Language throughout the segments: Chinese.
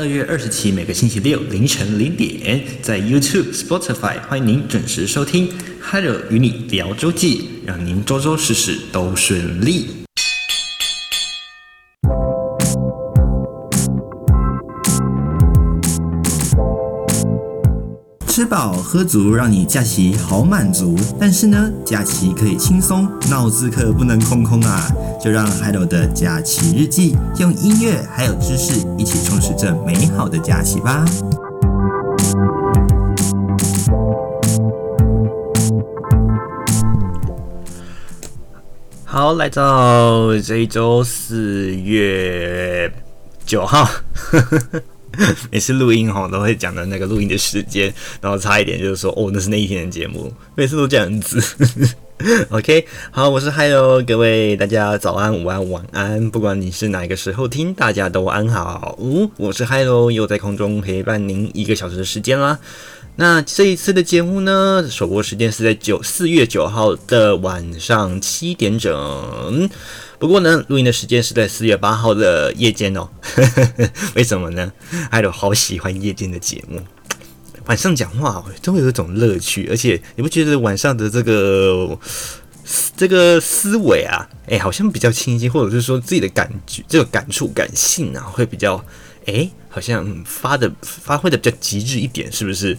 二月二十七每个星期六凌晨零点，在 YouTube、Spotify 欢迎您准时收听。Hello，与你聊周记，让您周周事事都顺利。饱喝足，让你假期好满足。但是呢，假期可以轻松，脑子可不能空空啊！就让 Hello 的假期日记用音乐还有知识一起充实这美好的假期吧。好，来到这一周四月九号。每次录音哈都会讲的那个录音的时间，然后差一点就是说哦，那是那一天的节目，每次都这样子。OK，好，我是 Hello，各位大家早安、午安、晚安，不管你是哪一个时候听，大家都安好。哦，我是 Hello，又在空中陪伴您一个小时的时间啦。那这一次的节目呢，首播时间是在九四月九号的晚上七点整。不过呢，录音的时间是在四月八号的夜间哦。为什么呢？还有好喜欢夜间的节目，晚上讲话都会有一种乐趣，而且你不觉得晚上的这个这个思维啊，哎，好像比较清晰，或者是说自己的感觉，这个感触、感性啊，会比较哎，好像发的发挥的比较极致一点，是不是？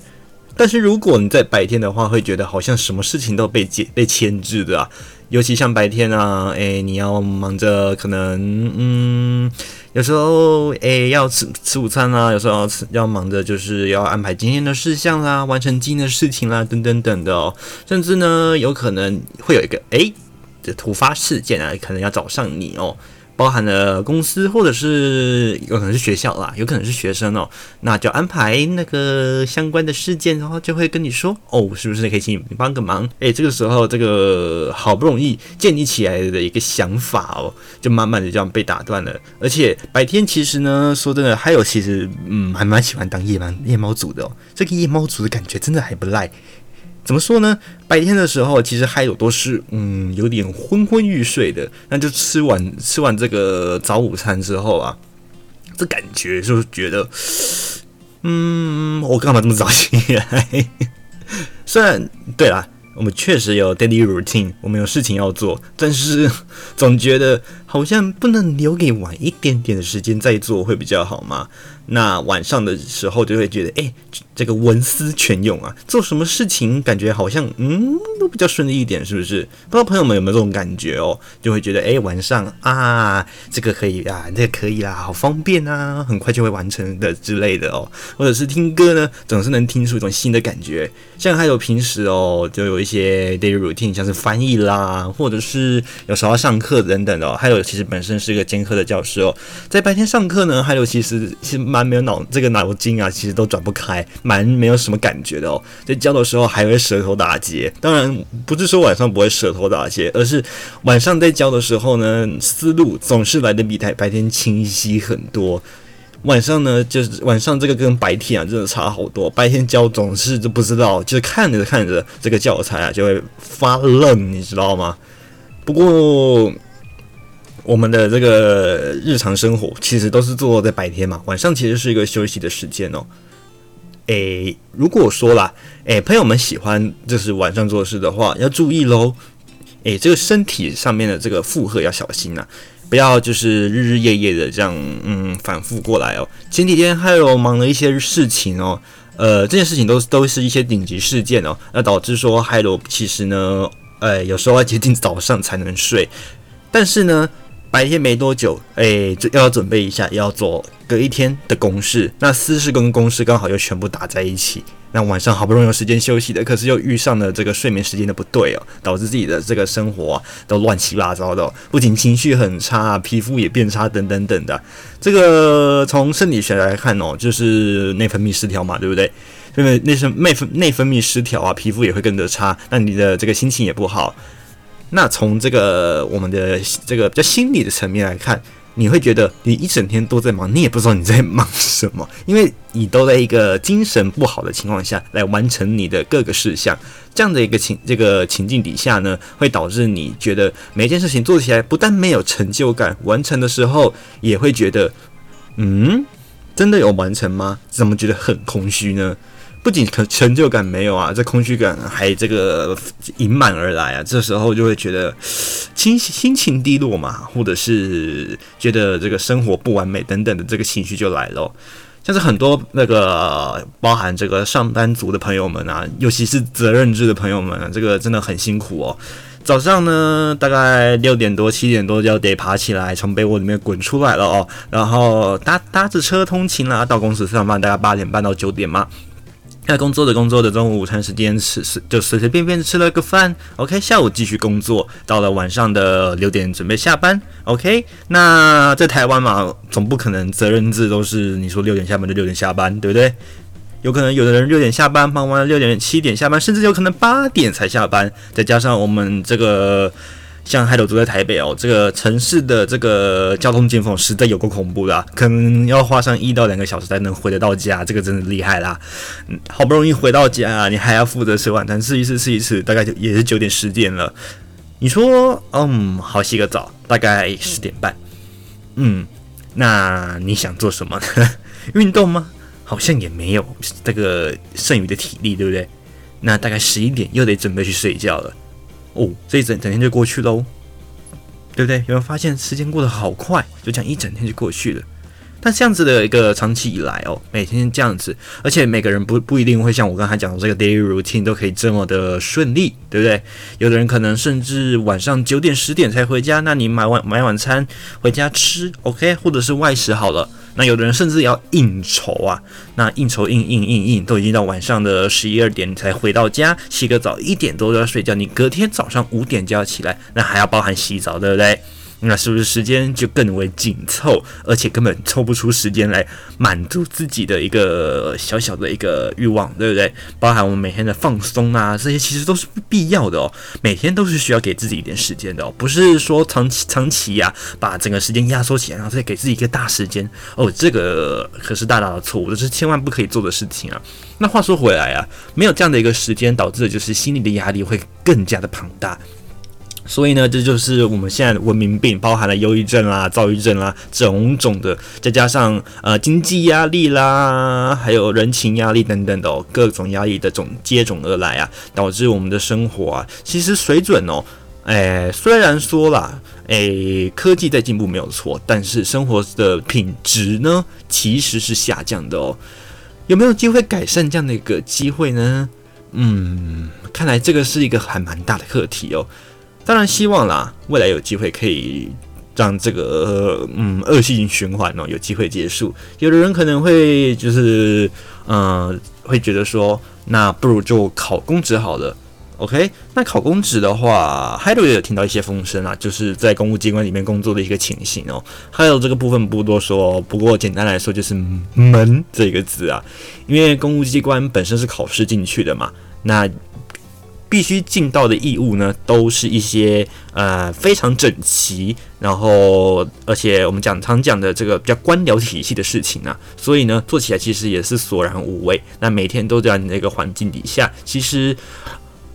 但是如果你在白天的话，会觉得好像什么事情都被解被牵制的啊。尤其像白天啊，诶，你要忙着，可能，嗯，有时候，诶，要吃吃午餐啊，有时候要吃，要忙着，就是要安排今天的事项啦，完成今天的事情啦，等等等的哦。甚至呢，有可能会有一个，诶，的突发事件啊，可能要找上你哦。包含了公司，或者是有可能是学校啦，有可能是学生哦，那就安排那个相关的事件，然后就会跟你说哦，是不是可以请你帮个忙？诶，这个时候这个好不容易建立起来的一个想法哦，就慢慢的这样被打断了。而且白天其实呢，说真的，还有其实嗯，还蛮喜欢当夜猫夜猫族的哦，这个夜猫族的感觉真的还不赖。怎么说呢？白天的时候，其实还有都是嗯，有点昏昏欲睡的。那就吃完吃完这个早午餐之后啊，这感觉就是觉得，嗯，我干嘛这么早起来？虽然对啦，我们确实有 daily routine，我们有事情要做，但是总觉得好像不能留给晚一点点的时间再做会比较好嘛。那晚上的时候就会觉得，哎、这个文思泉涌啊，做什么事情感觉好像，嗯，都比较顺利一点，是不是？不知道朋友们有没有这种感觉哦？就会觉得，哎、晚上啊，这个可以啊，这个可以啦，好方便啊，很快就会完成的之类的哦。或者是听歌呢，总是能听出一种新的感觉。像还有平时哦，就有一些 daily routine，像是翻译啦，或者是有时候要上课等等的哦。还有其实本身是一个兼课的教师哦，在白天上课呢，还有其实其实蛮。没有脑这个脑筋啊，其实都转不开，蛮没有什么感觉的哦。在教的时候还会舌头打结，当然不是说晚上不会舌头打结，而是晚上在教的时候呢，思路总是来得比白白天清晰很多。晚上呢，就是晚上这个跟白天啊，真的差好多。白天教总是就不知道，就是看着看着这个教材啊，就会发愣，你知道吗？不过。我们的这个日常生活其实都是做在白天嘛，晚上其实是一个休息的时间哦。诶，如果说啦，诶，朋友们喜欢就是晚上做事的话，要注意喽。诶，这个身体上面的这个负荷要小心呐、不要就是日日夜夜的这样嗯反复过来哦。前几天还有忙了一些事情哦，呃，这件事情都都是一些顶级事件哦，那导致说还有其实呢，呃，有时候要接近早上才能睡，但是呢。白天没多久，哎，就要准备一下，要做隔一天的公事。那私事跟公事刚好又全部打在一起。那晚上好不容易有时间休息的，可是又遇上了这个睡眠时间的不对哦，导致自己的这个生活啊都乱七八糟的，不仅情绪很差，皮肤也变差，等等等的。这个从生理学来看哦，就是内分泌失调嘛，对不对？因为内分内分内分泌失调啊，皮肤也会跟着差，那你的这个心情也不好。那从这个我们的这个比较心理的层面来看，你会觉得你一整天都在忙，你也不知道你在忙什么，因为你都在一个精神不好的情况下来完成你的各个事项，这样的一个情这个情境底下呢，会导致你觉得每件事情做起来不但没有成就感，完成的时候也会觉得，嗯。真的有完成吗？怎么觉得很空虚呢？不仅可成就感没有啊，这空虚感还这个盈满而来啊，这时候就会觉得心心情低落嘛，或者是觉得这个生活不完美等等的这个情绪就来了。像是很多那个包含这个上班族的朋友们啊，尤其是责任制的朋友们，这个真的很辛苦哦。早上呢，大概六点多、七点多就得爬起来，从被窝里面滚出来了哦，然后搭搭着车通勤啦，到公司上班，大概八点半到九点嘛。那工作的工作的中午午餐时间吃是就随随便便吃了个饭，OK，下午继续工作，到了晚上的六点准备下班，OK。那在台湾嘛，总不可能责任制都是你说六点下班就六点下班，对不对？有可能有的人六点下班，傍晚六点七点下班，甚至有可能八点才下班，再加上我们这个。像海斗住在台北哦，这个城市的这个交通尖峰实在有够恐怖的，可能要花上一到两个小时才能回得到家，这个真的厉害啦。嗯，好不容易回到家啊，你还要负责吃晚餐，吃一次吃一次，大概就也是九点十点了。你说，嗯，好洗个澡，大概十点半。嗯，那你想做什么呢？运动吗？好像也没有这个剩余的体力，对不对？那大概十一点又得准备去睡觉了。哦，这一整整天就过去喽，对不对？有没有发现时间过得好快？就这样一整天就过去了。但这样子的一个长期以来哦，每天这样子，而且每个人不不一定会像我刚才讲的这个 daily routine 都可以这么的顺利，对不对？有的人可能甚至晚上九点十点才回家，那你买晚买晚餐回家吃，OK，或者是外食好了。那有的人甚至要应酬啊，那应酬应应应应，都已经到晚上的十一二点才回到家，洗个澡，一点多就要睡觉，你隔天早上五点就要起来，那还要包含洗澡，对不对？那是不是时间就更为紧凑，而且根本抽不出时间来满足自己的一个小小的一个欲望，对不对？包含我们每天的放松啊，这些其实都是不必要的哦。每天都是需要给自己一点时间的哦，不是说长期长期呀，把整个时间压缩起来，然后再给自己一个大时间哦，这个可是大大的错误，这是千万不可以做的事情啊。那话说回来啊，没有这样的一个时间，导致的就是心理的压力会更加的庞大。所以呢，这就是我们现在的文明病，包含了忧郁症啦、躁郁症啦，种种的，再加上呃经济压力啦，还有人情压力等等的哦，各种压力的总接踵而来啊，导致我们的生活啊，其实水准哦，哎，虽然说啦，哎，科技在进步没有错，但是生活的品质呢，其实是下降的哦。有没有机会改善这样的一个机会呢？嗯，看来这个是一个还蛮大的课题哦。当然希望啦，未来有机会可以让这个嗯恶性循环哦有机会结束。有的人可能会就是嗯、会觉得说，那不如就考公职好了。OK，那考公职的话，海斗也有听到一些风声啊，就是在公务机关里面工作的一个情形哦。还有这个部分不多说，不过简单来说就是门这个字啊，因为公务机关本身是考试进去的嘛，那。必须尽到的义务呢，都是一些呃非常整齐，然后而且我们讲常讲的这个比较官僚体系的事情啊，所以呢做起来其实也是索然无味。那每天都在那个环境底下，其实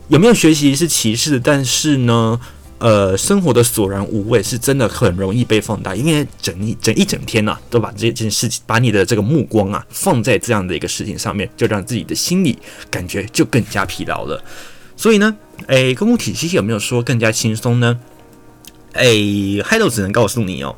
有没有学习是其次，但是呢，呃，生活的索然无味是真的很容易被放大，因为整一整一整天呐、啊，都把这件事情，把你的这个目光啊放在这样的一个事情上面，就让自己的心理感觉就更加疲劳了。所以呢，诶，公务体系有没有说更加轻松呢？诶，嗨豆只能告诉你哦，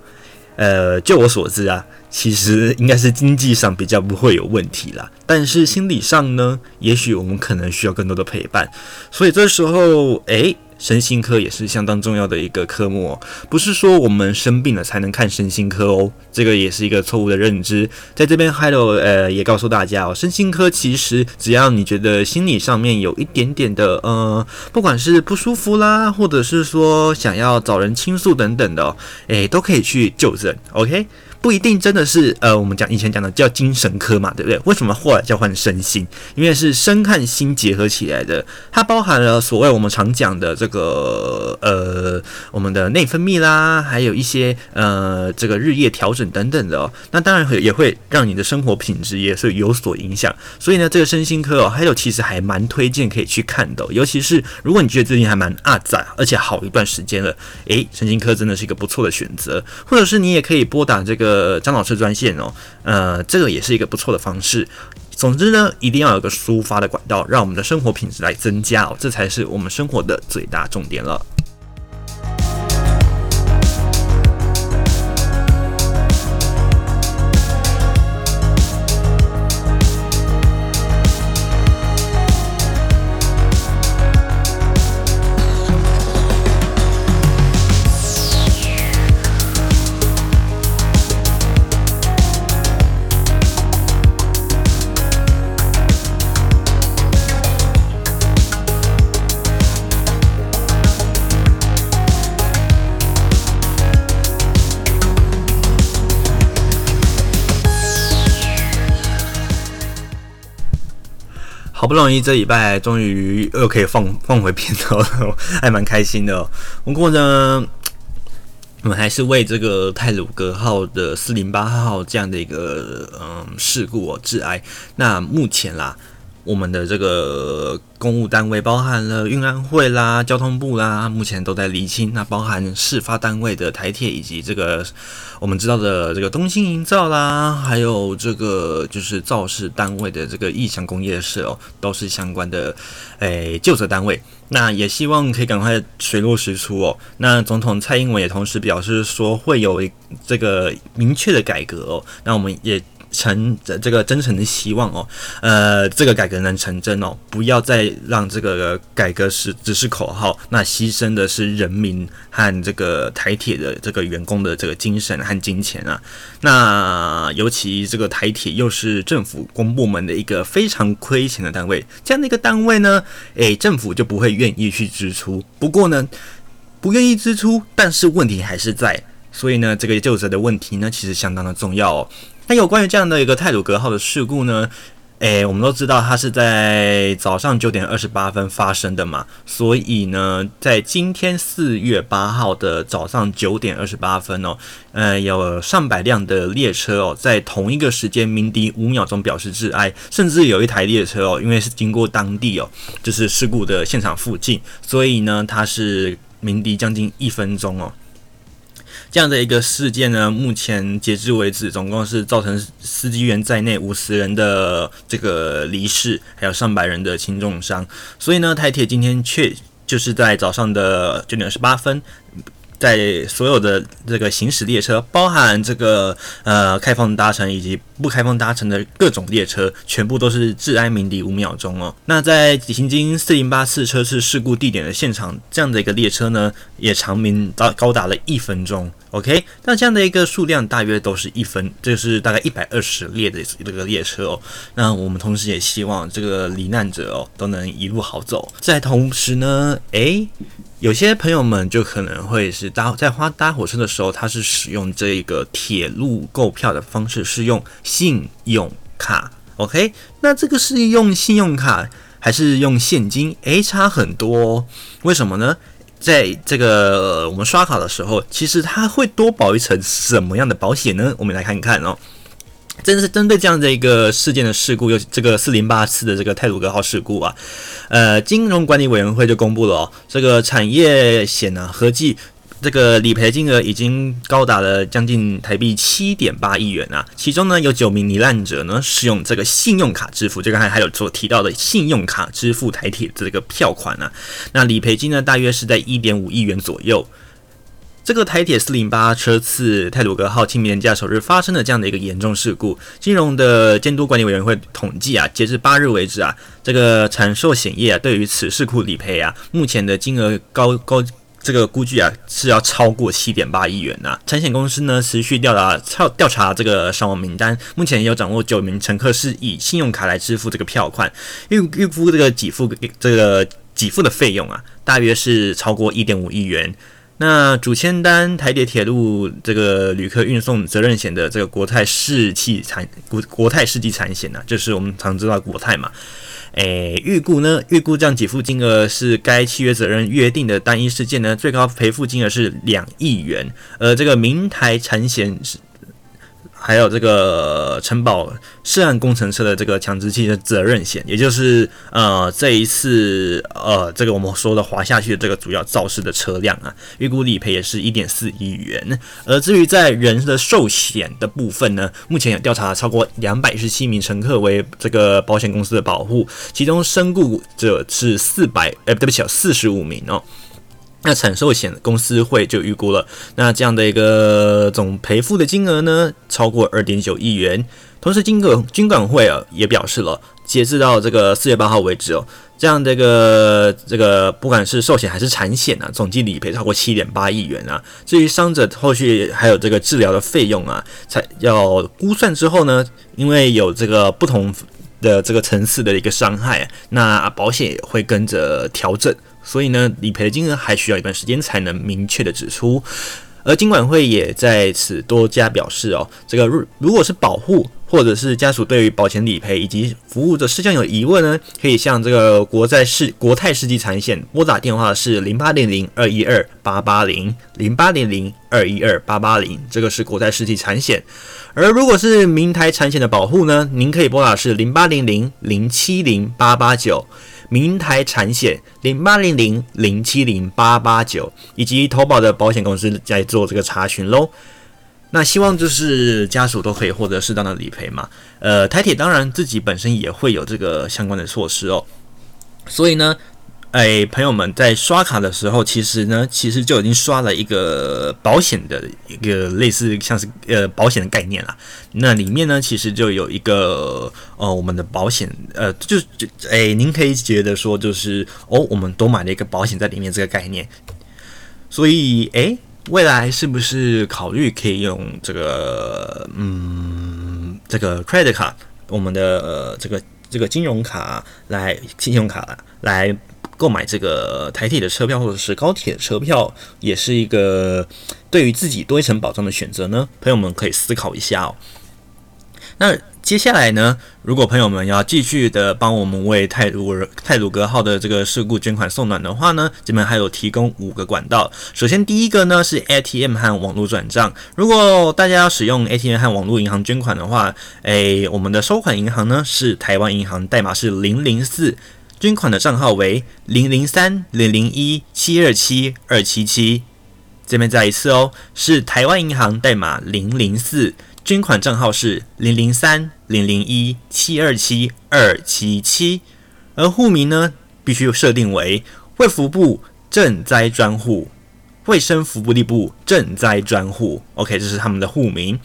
呃，就我所知啊，其实应该是经济上比较不会有问题啦，但是心理上呢，也许我们可能需要更多的陪伴。所以这时候，诶。身心科也是相当重要的一个科目哦，不是说我们生病了才能看身心科哦，这个也是一个错误的认知。在这边 halo 呃，也告诉大家哦，身心科其实只要你觉得心理上面有一点点的呃，不管是不舒服啦，或者是说想要找人倾诉等等的哦，诶，都可以去就诊，OK。不一定真的是呃，我们讲以前讲的叫精神科嘛，对不对？为什么后来叫换身心？因为是身和心结合起来的，它包含了所谓我们常讲的这个呃我们的内分泌啦，还有一些呃这个日夜调整等等的哦。那当然会也会让你的生活品质也是有所影响。所以呢，这个身心科哦，还有其实还蛮推荐可以去看的。尤其是如果你觉得最近还蛮阿杂，而且好一段时间了，诶，身心科真的是一个不错的选择。或者是你也可以拨打这个呃张老师专线哦，呃，这个也是一个不错的方式。总之呢，一定要有个抒发的管道，让我们的生活品质来增加哦，这才是我们生活的最大重点了。不容易这礼拜终于又可以放放回片头了，还蛮开心的。不过呢，我们还是为这个泰鲁格号的四零八号这样的一个嗯事故哦致哀。那目前啦。我们的这个公务单位包含了运安会啦、交通部啦，目前都在厘清。那包含事发单位的台铁以及这个我们知道的这个东兴营造啦，还有这个就是肇事单位的这个义祥工业社哦，都是相关的诶究责单位。那也希望可以赶快水落石出哦。那总统蔡英文也同时表示说会有这个明确的改革哦。那我们也。诚这这个真诚的希望哦，呃，这个改革能成真哦，不要再让这个改革是只是口号，那牺牲的是人民和这个台铁的这个员工的这个精神和金钱啊。那尤其这个台铁又是政府公部门的一个非常亏钱的单位，这样的一个单位呢，诶，政府就不会愿意去支出。不过呢，不愿意支出，但是问题还是在，所以呢，这个究责的问题呢，其实相当的重要哦。那有关于这样的一个泰鲁阁号的事故呢？诶，我们都知道它是在早上九点二十八分发生的嘛，所以呢，在今天四月八号的早上九点二十八分哦，呃，有上百辆的列车哦，在同一个时间鸣笛五秒钟表示致哀，甚至有一台列车哦，因为是经过当地哦，就是事故的现场附近，所以呢，它是鸣笛将近一分钟哦。这样的一个事件呢，目前截至为止，总共是造成司机员在内五十人的这个离世，还有上百人的轻重伤。所以呢，台铁今天确就是在早上的九点二十八分。在所有的这个行驶列车，包含这个呃开放搭乘以及不开放搭乘的各种列车，全部都是治安鸣笛五秒钟哦。那在行经四零八次车次事故地点的现场，这样的一个列车呢，也长鸣到高达了一分钟。OK，那这样的一个数量大约都是一分，就是大概一百二十列的这个列车哦。那我们同时也希望这个罹难者哦都能一路好走。在同时呢，诶。有些朋友们就可能会是搭在花搭火车的时候，他是使用这个铁路购票的方式，是用信用卡。OK，那这个是用信用卡还是用现金？诶，差很多哦。为什么呢？在这个我们刷卡的时候，其实它会多保一层什么样的保险呢？我们来看一看哦。真是针对这样的一个事件的事故，有这个四零八次的这个泰鲁格号事故啊，呃，金融管理委员会就公布了哦，这个产业险呢、合计这个理赔金额已经高达了将近台币七点八亿元啊，其中呢有九名罹难者呢使用这个信用卡支付，就刚才还有所提到的信用卡支付台铁这个票款啊，那理赔金呢大约是在一点五亿元左右。这个台铁四零八车次泰鲁阁号清明连假首日发生的这样的一个严重事故，金融的监督管理委员会统计啊，截至八日为止啊，这个产寿险业啊对于此事故理赔啊，目前的金额高高这个估计啊是要超过七点八亿元呐、产险公司呢持续调查调调查这个伤亡名单，目前也有掌握九名乘客是以信用卡来支付这个票款，预预付这个给付这个给付的费用啊，大约是超过一点五亿元。那主签单台铁铁路这个旅客运送责任险的这个国泰世纪产国国泰世纪产险呢，就是我们常知道国泰嘛。诶，预估呢，预估这样给付金额是该契约责任约定的单一事件呢，最高赔付金额是两亿元，而这个明台产险是。还有这个承保涉案工程车的这个强制性的责任险，也就是呃这一次呃这个我们说的滑下去的这个主要肇事的车辆啊，预估理赔也是一点四亿元。而至于在人的寿险的部分呢，目前有调查超过两百一十七名乘客为这个保险公司的保护，其中身故者是四百，哎，对不起，四十五名哦。那产寿险公司会就预估了，那这样的一个总赔付的金额呢，超过二点九亿元。同时，金管金管会啊也表示了，截至到这个四月八号为止哦，这样的一个这个不管是寿险还是产险啊，总计理赔超过七点八亿元啊。至于伤者后续还有这个治疗的费用啊，才要估算之后呢，因为有这个不同的这个层次的一个伤害，那保险也会跟着调整。所以呢，理赔的金额还需要一段时间才能明确的指出。而金管会也在此多加表示哦，这个如如果是保护或者是家属对于保险理赔以及服务的事项有疑问呢，可以向这个国在世国泰世纪产险拨打电话是零八零零二一二八八零零八零零二一二八八零，这个是国泰世纪产险。而如果是明台产险的保护呢，您可以拨打是零八零零零七零八八九。明台产险零八零零零七零八八九，以及投保的保险公司在做这个查询喽。那希望就是家属都可以获得适当的理赔嘛。呃，台铁当然自己本身也会有这个相关的措施哦。所以呢。哎，朋友们，在刷卡的时候，其实呢，其实就已经刷了一个保险的一个类似像是呃保险的概念啦。那里面呢，其实就有一个呃我们的保险呃，就就哎，您可以觉得说就是哦，我们都买了一个保险在里面这个概念。所以哎，未来是不是考虑可以用这个嗯这个 credit 卡，我们的呃这个这个金融卡来信用卡来。购买这个台铁的车票或者是高铁车票，也是一个对于自己多一层保障的选择呢。朋友们可以思考一下哦。那接下来呢，如果朋友们要继续的帮我们为泰鲁泰鲁格号的这个事故捐款送暖的话呢，这边还有提供五个管道。首先第一个呢是 ATM 和网络转账。如果大家要使用 ATM 和网络银行捐款的话，诶，我们的收款银行呢是台湾银行，代码是零零四。捐款的账号为零零三零零一七二七二七七，这边再一次哦，是台湾银行代码零零四，捐款账号是零零三零零一七二七二七七，而户名呢必须设定为卫福部赈灾专户、卫生福利部赈灾专户，OK，这是他们的户名。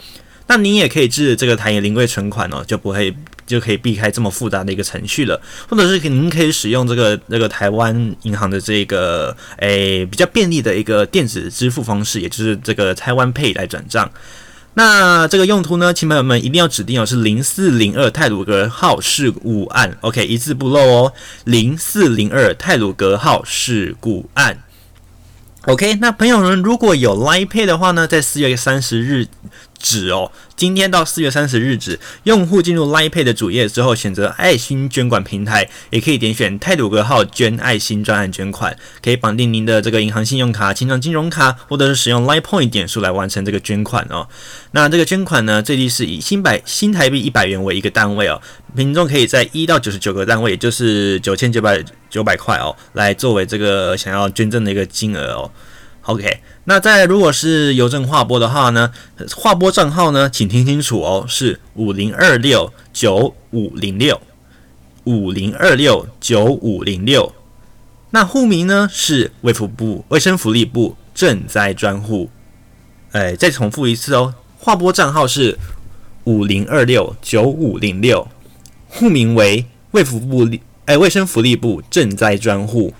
那您也可以置这个台银零柜存款哦，就不会。就可以避开这么复杂的一个程序了，或者是您可以使用这个这个台湾银行的这个诶比较便利的一个电子支付方式，也就是这个台湾 Pay 来转账。那这个用途呢，亲朋友们一定要指定哦，是零四零二泰鲁格号事故案，OK，一字不漏哦，零四零二泰鲁格号事故案。OK，那朋友们如果有 Line Pay 的话呢，在四月三十日止哦，今天到四月三十日止，用户进入 Line Pay 的主页之后，选择爱心捐款平台，也可以点选泰鲁阁号捐爱心专案捐款，可以绑定您的这个银行信用卡、青创金融卡，或者是使用 Line Point 点数来完成这个捐款哦。那这个捐款呢，最低是以新百新台币一百元为一个单位哦，民众可以在一到九十九个单位，也就是九千九百九百块哦，来作为这个想要捐赠的一个金额哦。OK，那在如果是邮政划拨的话呢，划拨账号呢，请听清楚哦，是五零二六九五零六五零二六九五零六。那户名呢是卫福部卫生福利部赈灾专户。哎，再重复一次哦，划拨账号是五零二六九五零六，户名为卫福部哎卫生福利部赈灾专户。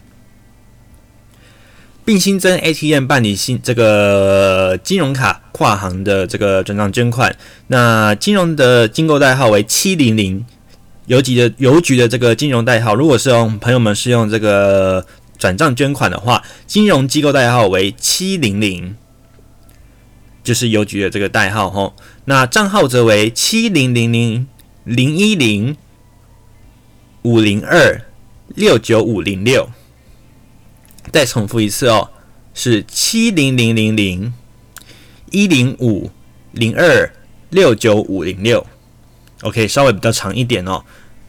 并新增 ATM 办理新这个金融卡跨行的这个转账捐款，那金融的金购代号为七零零，邮局的邮局的这个金融代号，如果是用朋友们是用这个转账捐款的话，金融机构代号为七零零，就是邮局的这个代号吼。那账号则为七零零零零一零五零二六九五零六。再重复一次哦，是七零零零零一零五零二六九五零六。OK，稍微比较长一点哦。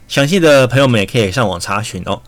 详细的朋友们也可以上网查询哦。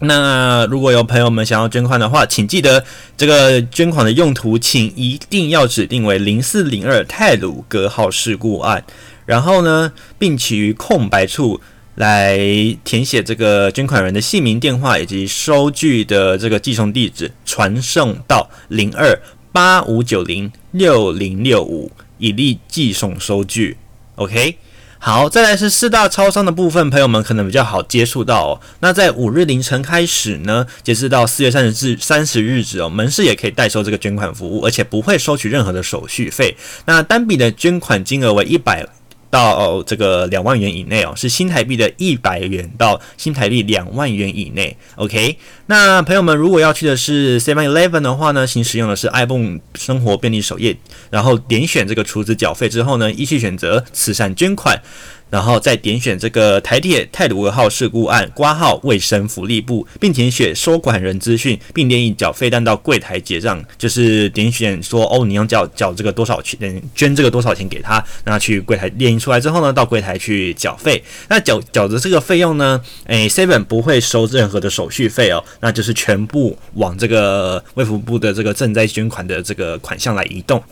那如果有朋友们想要捐款的话，请记得这个捐款的用途，请一定要指定为零四零二泰鲁格号事故案，然后呢，并且于空白处来填写这个捐款人的姓名、电话以及收据的这个寄送地址，传送到零二八五九零六零六五，以利寄送收据。OK。好，再来是四大超商的部分，朋友们可能比较好接触到哦。那在五日凌晨开始呢，截止到四月三十日三十日止哦，门市也可以代收这个捐款服务，而且不会收取任何的手续费。那单笔的捐款金额为一百。到这个两万元以内哦，是新台币的一百元到新台币两万元以内。OK，那朋友们如果要去的是 Seven Eleven 的话呢，请使用的是 iPhone 生活便利首页，然后点选这个储值缴费之后呢，依序选择慈善捐款。然后再点选这个台铁泰鲁阁号事故案挂号卫生福利部，并填写收款人资讯，并列印缴费单到柜台结账。就是点选说哦，你要缴缴这个多少钱，捐这个多少钱给他，那去柜台列印出来之后呢，到柜台去缴费。那缴缴的这个费用呢，诶，Seven 不会收任何的手续费哦，那就是全部往这个卫福部的这个赈灾捐款的这个款项来移动。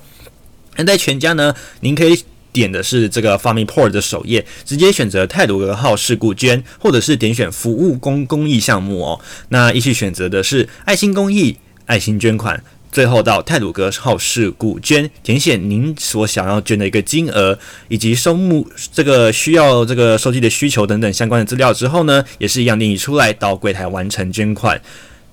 那在全家呢，您可以。点的是这个 f a m i p o r 的首页，直接选择泰鲁格号事故捐，或者是点选服务公公益项目哦。那一起选择的是爱心公益、爱心捐款，最后到泰鲁格号事故捐，填写您所想要捐的一个金额以及收目这个需要这个收集的需求等等相关的资料之后呢，也是一样列印出来到柜台完成捐款。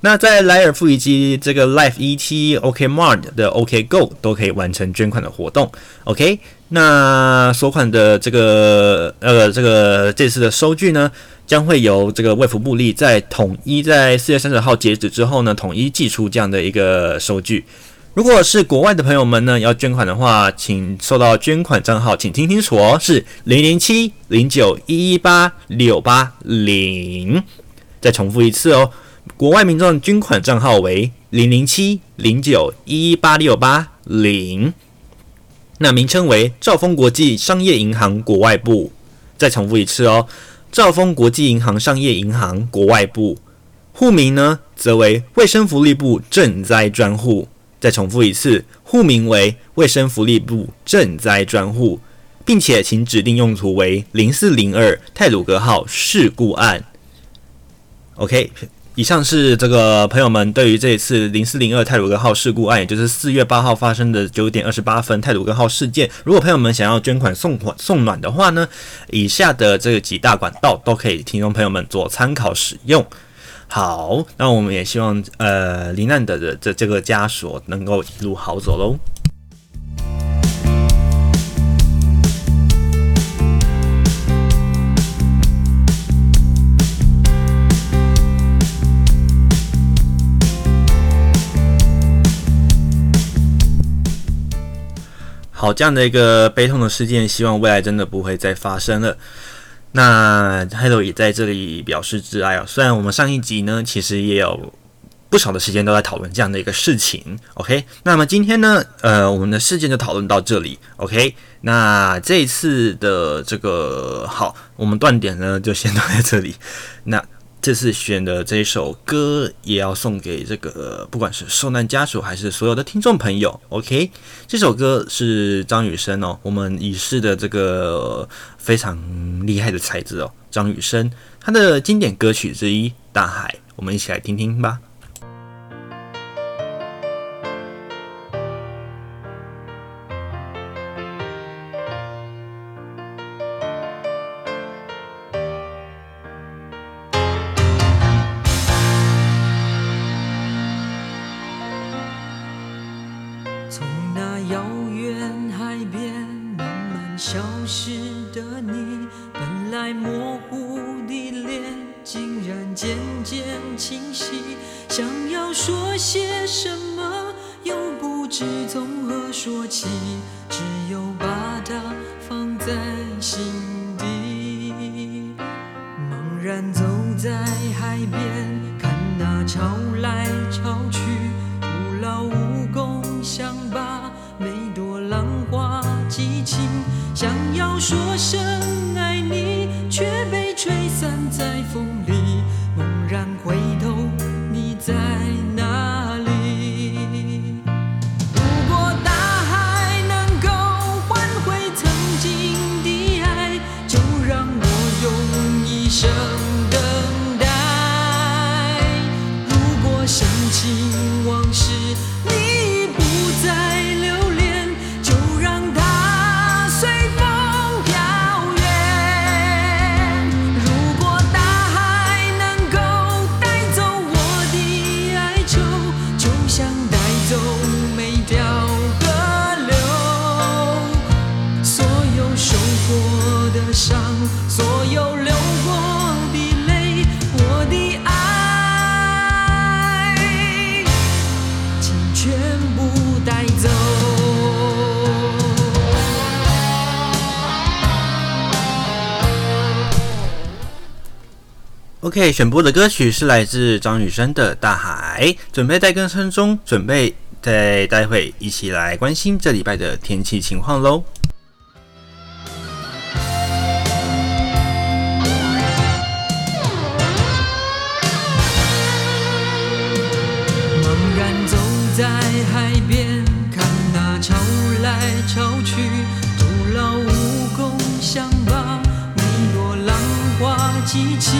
那在莱尔富以及这个 Life ET OK Mart 的 OK Go 都可以完成捐款的活动。OK，那所款的这个呃这个这次的收据呢，将会由这个卫福部立在统一在四月三十号截止之后呢，统一寄出这样的一个收据。如果是国外的朋友们呢，要捐款的话，请收到捐款账号，请听清楚哦，是零零七零九一一八六八零。再重复一次哦。国外民众捐款账号为零零七零九一一八六八零，那名称为兆丰国际商业银行国外部。再重复一次哦，兆丰国际银行商业银行国外部。户名呢，则为卫生福利部赈灾专户。再重复一次，户名为卫生福利部赈灾专户，并且请指定用途为零四零二泰鲁格号事故案。OK。以上是这个朋友们对于这一次零四零二泰鲁阁号事故案，也就是四月八号发生的九点二十八分泰鲁阁号事件。如果朋友们想要捐款送款送暖的话呢，以下的这几大管道都可以提供朋友们做参考使用。好，那我们也希望呃罹难的的这这个家属能够一路好走喽。好，这样的一个悲痛的事件，希望未来真的不会再发生了。那 Hello 也在这里表示挚爱哦。虽然我们上一集呢，其实也有不少的时间都在讨论这样的一个事情。OK，那么今天呢，呃，我们的事件就讨论到这里。OK，那这一次的这个好，我们断点呢就先断在这里。那。这次选的这首歌，也要送给这个不管是受难家属还是所有的听众朋友。OK，这首歌是张雨生哦，我们已逝的这个非常厉害的才子哦，张雨生他的经典歌曲之一《大海》，我们一起来听听吧。，OK，选播的歌曲是来自张雨生的《大海》，准备在更声中，准备在待会一起来关心这礼拜的天气情况喽。茫然走在海边，看那潮来潮去，徒劳无功，想把每朵浪花记清。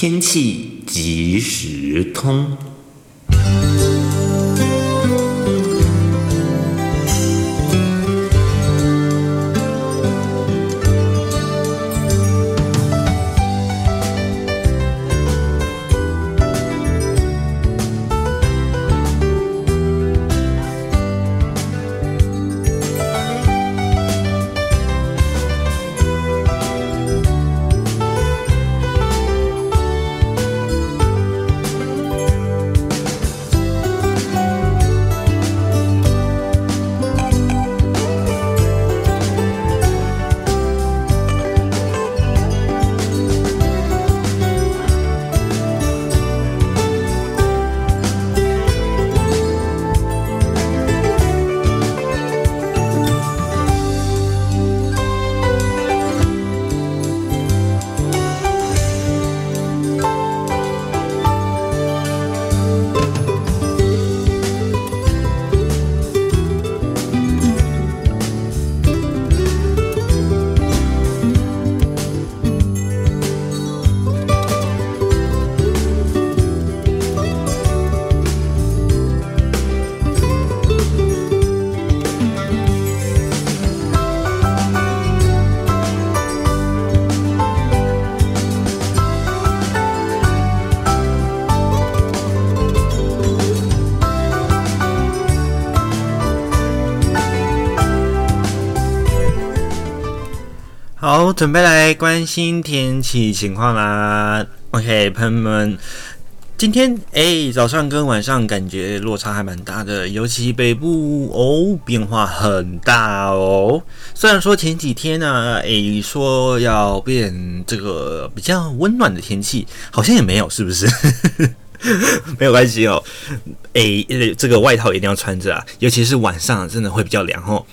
天气即时通。好，准备来关心天气情况啦。OK，朋友们，今天哎、早上跟晚上感觉落差还蛮大的，尤其北部哦，变化很大哦。虽然说前几天呢、啊，哎、说要变这个比较温暖的天气，好像也没有，是不是？没有关系哦。哎、欸，这个外套一定要穿着啊，尤其是晚上，真的会比较凉哦。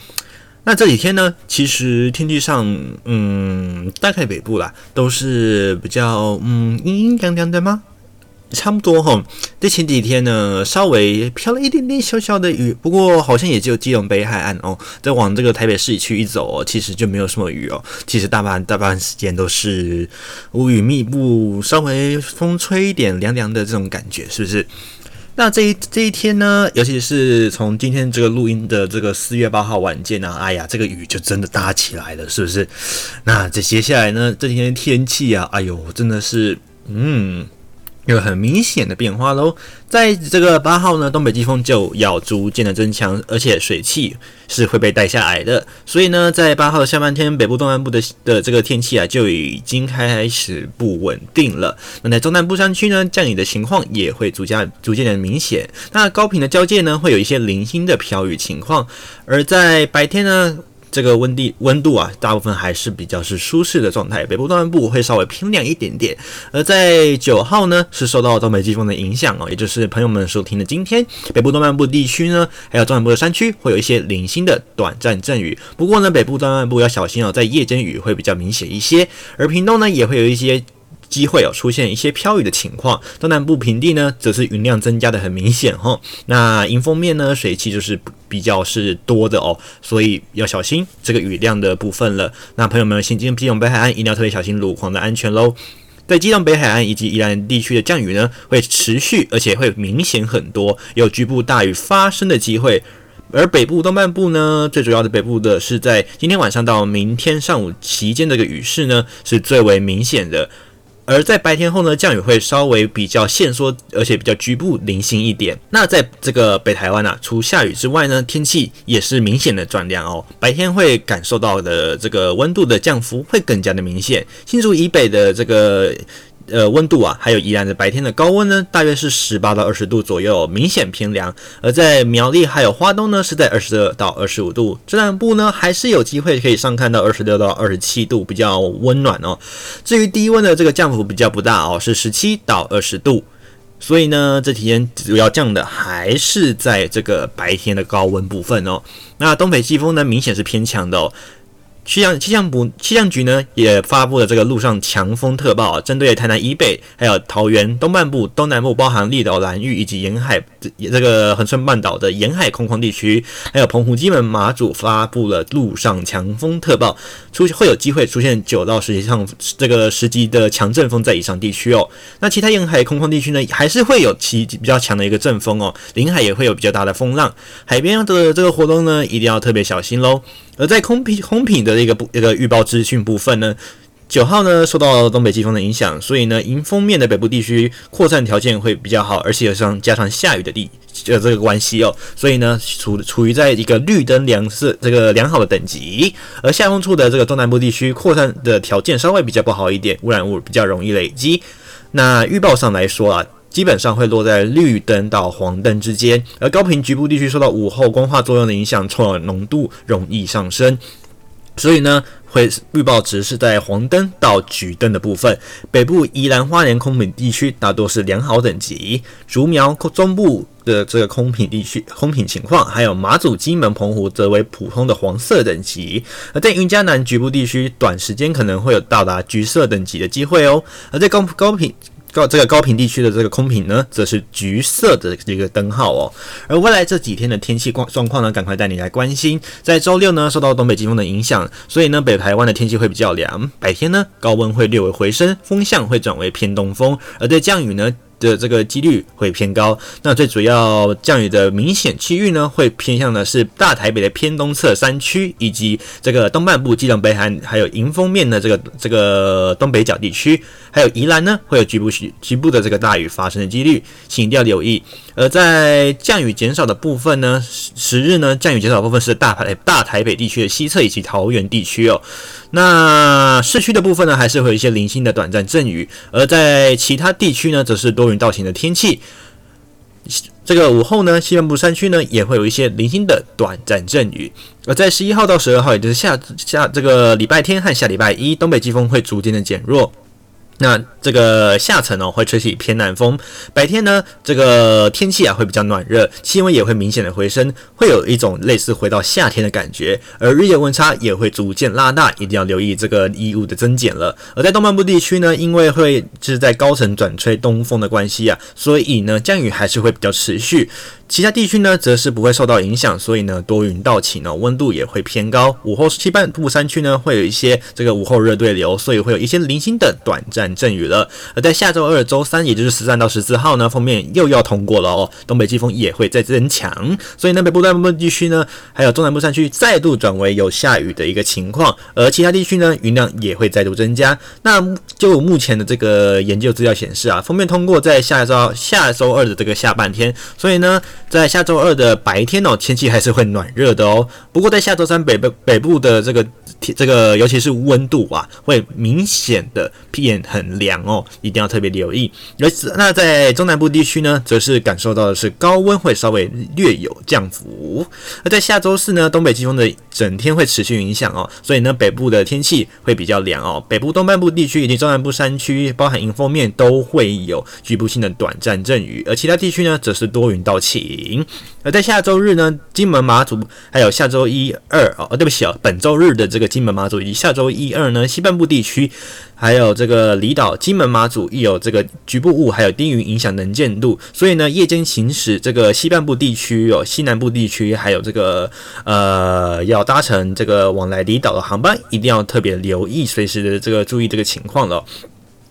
那这几天呢，其实天气上，嗯，大概北部啦，都是比较嗯阴阴凉凉的吗？差不多哈。这前几天呢，稍微飘了一点点小小的雨，不过好像也只有基隆北海岸哦。再往这个台北市区一走哦，其实就没有什么雨哦。其实大半大半时间都是乌云密布，稍微风吹一点凉凉的这种感觉，是不是？那这一这一天呢，尤其是从今天这个录音的这个四月八号晚间呢，哎呀，这个雨就真的大起来了，是不是？那这接下来呢，这几天天气啊，哎呦，真的是，嗯。有很明显的变化喽，在这个八号呢，东北季风就要逐渐的增强，而且水汽是会被带下来的，所以呢，在八号的下半天，北部东南部的的这个天气啊，就已经开始不稳定了。那在中南部山区呢，降雨的情况也会逐渐逐渐的明显。那高频的交界呢，会有一些零星的飘雨情况，而在白天呢。这个温地温度啊，大部分还是比较是舒适的状态。北部东南部会稍微偏凉一点点。而在九号呢，是受到东北季风的影响哦，也就是朋友们收听的今天，北部东南部地区呢，还有中南部的山区会有一些零星的短暂阵雨。不过呢，北部东南部要小心哦，在夜间雨会比较明显一些。而屏东呢，也会有一些。机会有出现一些飘雨的情况，东南部平地呢，则是云量增加的很明显哈。那迎风面呢，水汽就是比较是多的哦，所以要小心这个雨量的部分了。那朋友们，先进基隆北海岸一定要特别小心路况的安全喽。在基隆北海岸以及宜兰地区的降雨呢，会持续而且会明显很多，有局部大雨发生的机会。而北部东半部呢，最主要的北部的是在今天晚上到明天上午期间，这个雨势呢是最为明显的。而在白天后呢，降雨会稍微比较限缩，而且比较局部零星一点。那在这个北台湾啊，除下雨之外呢，天气也是明显的转凉哦。白天会感受到的这个温度的降幅会更加的明显。新竹以北的这个。呃，温度啊，还有宜兰的白天的高温呢，大约是十八到二十度左右，明显偏凉。而在苗栗还有花东呢，是在二十二到二十五度。这南部呢，还是有机会可以上看到二十六到二十七度，比较温暖哦。至于低温的这个降幅比较不大哦，是十七到二十度。所以呢，这几天主要降的还是在这个白天的高温部分哦。那东北季风呢，明显是偏强的哦。气象气象部气象局呢也发布了这个陆上强风特报啊，针对台南以北、还有桃园东半部、东南部，包含绿岛、兰屿以及沿海这这个恒春半岛的沿海空旷地区，还有澎湖、金门、马祖发布了陆上强风特报，出会有机会出现九到十级上这个十级的强阵风在以上地区哦。那其他沿海空旷地区呢，还是会有其比较强的一个阵风哦，临海也会有比较大的风浪，海边的这个活动呢，一定要特别小心喽。而在空品空品的一个部一个预报资讯部分呢，九号呢受到东北季风的影响，所以呢迎风面的北部地区扩散条件会比较好，而且有上加上下雨的地呃这个关系哦，所以呢处处于在一个绿灯良色这个良好的等级，而下风处的这个东南部地区扩散的条件稍微比较不好一点，污染物比较容易累积。那预报上来说啊。基本上会落在绿灯到黄灯之间，而高频局部地区受到午后光化作用的影响，臭氧浓度容易上升，所以呢，会预报值是在黄灯到橘灯的部分。北部宜兰花莲空品地区大多是良好等级，竹苗中部的这个空品地区空品情况，还有马祖、金门、澎湖则为普通的黄色等级。而在云嘉南局部地区，短时间可能会有到达橘色等级的机会哦。而在高高屏。高这个高频地区的这个空品呢，则是橘色的这个灯号哦。而未来这几天的天气状状况呢，赶快带你来关心。在周六呢，受到东北季风的影响，所以呢，北台湾的天气会比较凉。白天呢，高温会略微回升，风向会转为偏东风。而在降雨呢。的这个几率会偏高。那最主要降雨的明显区域呢，会偏向的是大台北的偏东侧山区，以及这个东半部基隆北海，还有迎风面的这个这个东北角地区，还有宜兰呢，会有局部局部的这个大雨发生的几率，请一定要留意。而在降雨减少的部分呢，十日呢，降雨减少部分是大台大台北地区的西侧以及桃园地区哦。那市区的部分呢，还是会有一些零星的短暂阵雨；而在其他地区呢，则是多云到晴的天气。这个午后呢，西南部山区呢，也会有一些零星的短暂阵雨。而在十一号到十二号，也就是下下这个礼拜天和下礼拜一，东北季风会逐渐的减弱。那这个下层哦，会吹起偏南风，白天呢，这个天气啊会比较暖热，气温也会明显的回升，会有一种类似回到夏天的感觉，而日夜温差也会逐渐拉大，一定要留意这个衣物的增减了。而在东半部地区呢，因为会是在高层转吹东风的关系啊，所以呢降雨还是会比较持续。其他地区呢，则是不会受到影响，所以呢，多云到晴呢，温度也会偏高。午后西半部山区呢，会有一些这个午后热对流，所以会有一些零星的短暂阵雨了。而在下周二、周三，也就是十三到十四号呢，锋面又要通过了哦，东北季风也会再增强，所以南，北部、南部分地区呢，还有中南部山区再度转为有下雨的一个情况，而其他地区呢，云量也会再度增加。那就目前的这个研究资料显示啊，锋面通过在下周下周二的这个下半天，所以呢。在下周二的白天哦，天气还是会暖热的哦。不过在下周三北北北部的这个这个，尤其是温度啊，会明显的变很凉哦，一定要特别留意。而那在中南部地区呢，则是感受到的是高温会稍微略有降幅。而在下周四呢，东北季风的整天会持续影响哦，所以呢，北部的天气会比较凉哦。北部东半部地区以及中南部山区，包含迎风面都会有局部性的短暂阵雨，而其他地区呢，则是多云到晴。而在下周日呢，金门、马祖，还有下周一、二哦，对不起哦，本周日的这个金门、马祖以及下周一、二呢，西半部地区，还有这个离岛、金门、马祖，亦有这个局部雾，还有低云影响能见度，所以呢，夜间行驶这个西半部地区哦，西南部地区，还有这个呃，要搭乘这个往来离岛的航班，一定要特别留意，随时的这个注意这个情况了。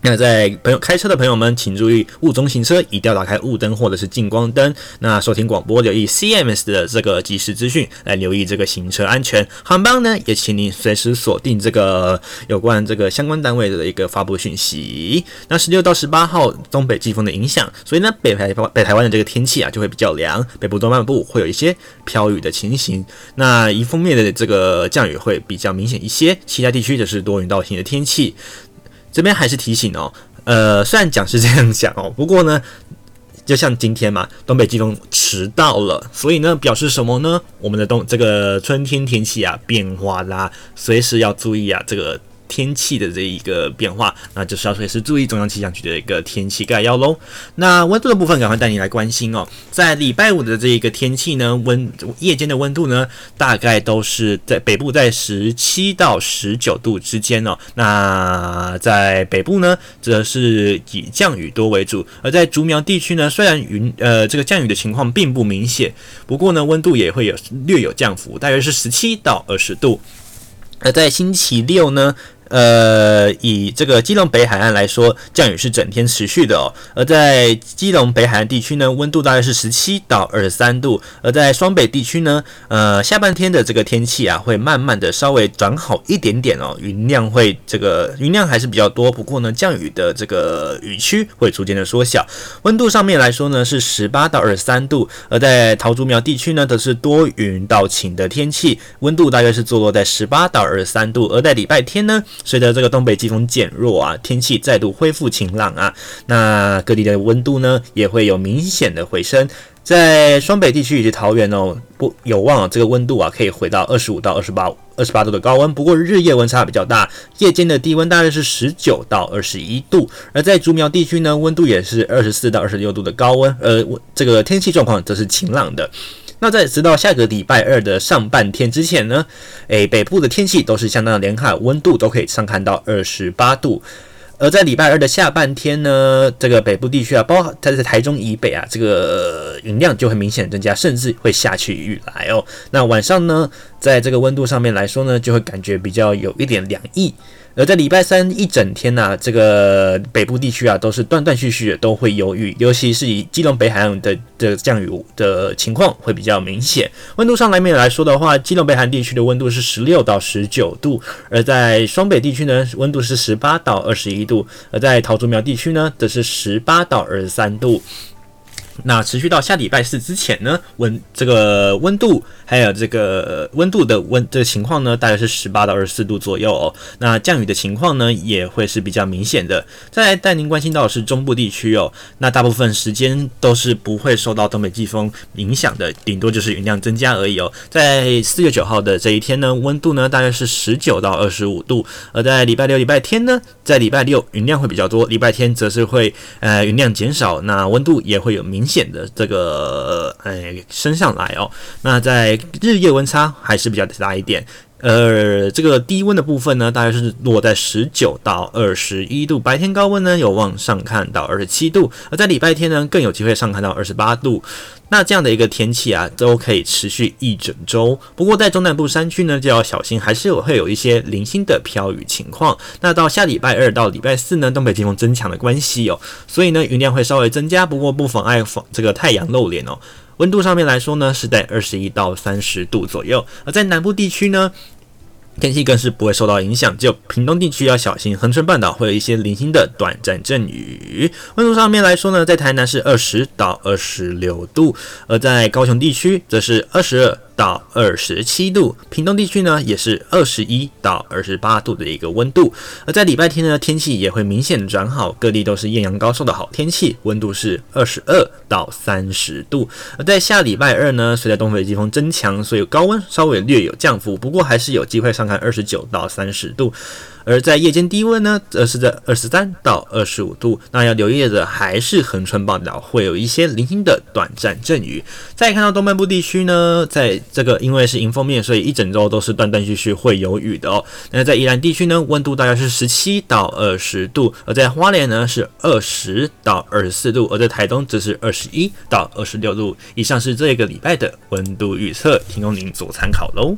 那在朋友开车的朋友们，请注意雾中行车，一定要打开雾灯或者是近光灯。那收听广播，留意 CMS 的这个即时资讯，来留意这个行车安全。航班呢，也请您随时锁定这个有关这个相关单位的一个发布讯息。那十六到十八号东北季风的影响，所以呢，北台北台湾的这个天气啊就会比较凉，北部东半部会有一些飘雨的情形。那迎风面的这个降雨会比较明显一些，其他地区则是多云到晴的天气。这边还是提醒哦，呃，虽然讲是这样讲哦，不过呢，就像今天嘛，东北季风迟到了，所以呢，表示什么呢？我们的东这个春天天气啊变化啦，随时要注意啊，这个。天气的这一个变化，那就是要随时注意中央气象局的一个天气概要喽。那温度的部分，赶快带你来关心哦。在礼拜五的这一个天气呢，温夜间的温度呢，大概都是在北部在十七到十九度之间哦。那在北部呢，则是以降雨多为主；而在竹苗地区呢，虽然云呃这个降雨的情况并不明显，不过呢，温度也会有略有降幅，大约是十七到二十度。而在星期六呢，呃，以这个基隆北海岸来说，降雨是整天持续的哦。而在基隆北海岸地区呢，温度大概是十七到二十三度。而在双北地区呢，呃，下半天的这个天气啊，会慢慢的稍微转好一点点哦。云量会这个云量还是比较多，不过呢，降雨的这个雨区会逐渐的缩小。温度上面来说呢，是十八到二十三度。而在桃竹苗地区呢，则是多云到晴的天气，温度大约是坐落在十八到二十三度。而在礼拜天呢，随着这个东北季风减弱啊，天气再度恢复晴朗啊，那各地的温度呢也会有明显的回升。在双北地区以及桃园哦，不有望啊，这个温度啊可以回到二十五到二十八二十八度的高温。不过日夜温差比较大，夜间的低温大概是十九到二十一度。而在竹苗地区呢，温度也是二十四到二十六度的高温，而这个天气状况则是晴朗的。那在直到下个礼拜二的上半天之前呢，诶，北部的天气都是相当的凉快，温度都可以上看到二十八度。而在礼拜二的下半天呢，这个北部地区啊，包括它在台中以北啊，这个云量就会明显增加，甚至会下起雨来哦。那晚上呢，在这个温度上面来说呢，就会感觉比较有一点凉意。而在礼拜三一整天呢、啊，这个北部地区啊，都是断断续续的都会有雨，尤其是以基隆北海岸的的降雨的情况会比较明显。温度上来面来说的话，基隆北海岸地区的温度是十六到十九度，而在双北地区呢，温度是十八到二十一度，而在桃竹苗地区呢，则是十八到二十三度。那持续到下礼拜四之前呢，温这个温度还有这个温度的温这个情况呢，大概是十八到二十四度左右哦。那降雨的情况呢，也会是比较明显的。再来带您关心到的是中部地区哦，那大部分时间都是不会受到东北季风影响的，顶多就是云量增加而已哦。在四月九号的这一天呢，温度呢大概是十九到二十五度，而在礼拜六、礼拜天呢，在礼拜六云量会比较多，礼拜天则是会呃云量减少，那温度也会有明。明显的这个哎升上来哦，那在日夜温差还是比较大一点。呃，这个低温的部分呢，大概是落在十九到二十一度，白天高温呢有望上看到二十七度，而在礼拜天呢更有机会上看到二十八度。那这样的一个天气啊，都可以持续一整周。不过在中南部山区呢，就要小心，还是有会有一些零星的飘雨情况。那到下礼拜二到礼拜四呢，东北季风增强的关系哦，所以呢云量会稍微增加，不过不妨碍这个太阳露脸哦。温度上面来说呢，是在二十一到三十度左右，而在南部地区呢。天气更是不会受到影响，只有屏东地区要小心，恒春半岛会有一些零星的短暂阵雨。温度上面来说呢，在台南是二十到二十六度，而在高雄地区则是二十二。到二十七度，屏东地区呢也是二十一到二十八度的一个温度。而在礼拜天呢，天气也会明显转好，各地都是艳阳高照的好天气，温度是二十二到三十度。而在下礼拜二呢，随着东北季风增强，所以高温稍微略有降幅，不过还是有机会上看二十九到三十度。而在夜间低温呢，则是在二十三到二十五度。那要留意的还是恒春半岛会有一些零星的短暂阵雨。再看到东半部地区呢，在这个因为是迎风面，所以一整周都是断断续续会有雨的哦。那在宜兰地区呢，温度大概是十七到二十度，而在花莲呢是二十到二十四度，而在台东则是二十一到二十六度。以上是这个礼拜的温度预测，提供您做参考喽。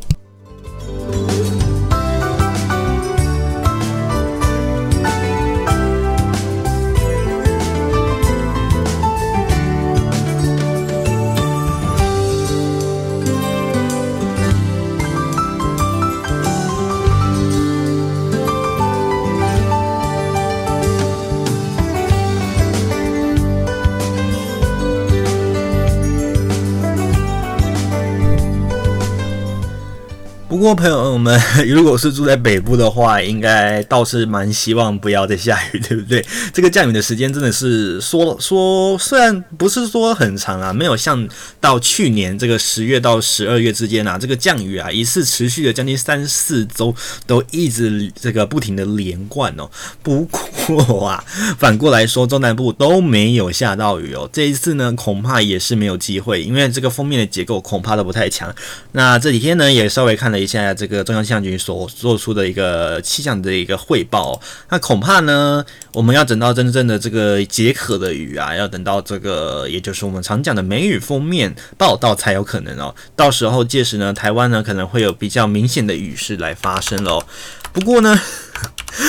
不过，朋友们，如果是住在北部的话，应该倒是蛮希望不要再下雨，对不对？这个降雨的时间真的是说说，虽然不是说很长啊，没有像到去年这个十月到十二月之间啊，这个降雨啊，一次持续了将近三四周，都一直这个不停的连贯哦。不过啊，反过来说，中南部都没有下到雨哦。这一次呢，恐怕也是没有机会，因为这个锋面的结构恐怕都不太强。那这几天呢，也稍微看了。现在这个中央气象局所做出的一个气象的一个汇报，那恐怕呢，我们要等到真正的这个解渴的雨啊，要等到这个，也就是我们常讲的梅雨封面报道才有可能哦。到时候届时呢，台湾呢可能会有比较明显的雨势来发生喽。不过呢，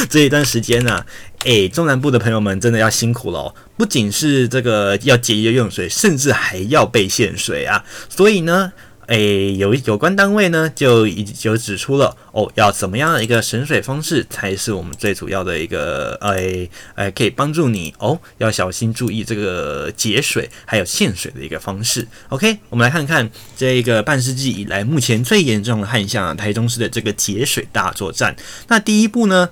这一段时间呢、啊，诶，中南部的朋友们真的要辛苦了，不仅是这个要节约用水，甚至还要被限水啊。所以呢。诶，有有关单位呢，就已就指出了哦，要怎么样的一个省水方式才是我们最主要的一个诶诶，可以帮助你哦，要小心注意这个节水还有限水的一个方式。OK，我们来看看这个半世纪以来目前最严重的旱象，台中市的这个节水大作战。那第一步呢？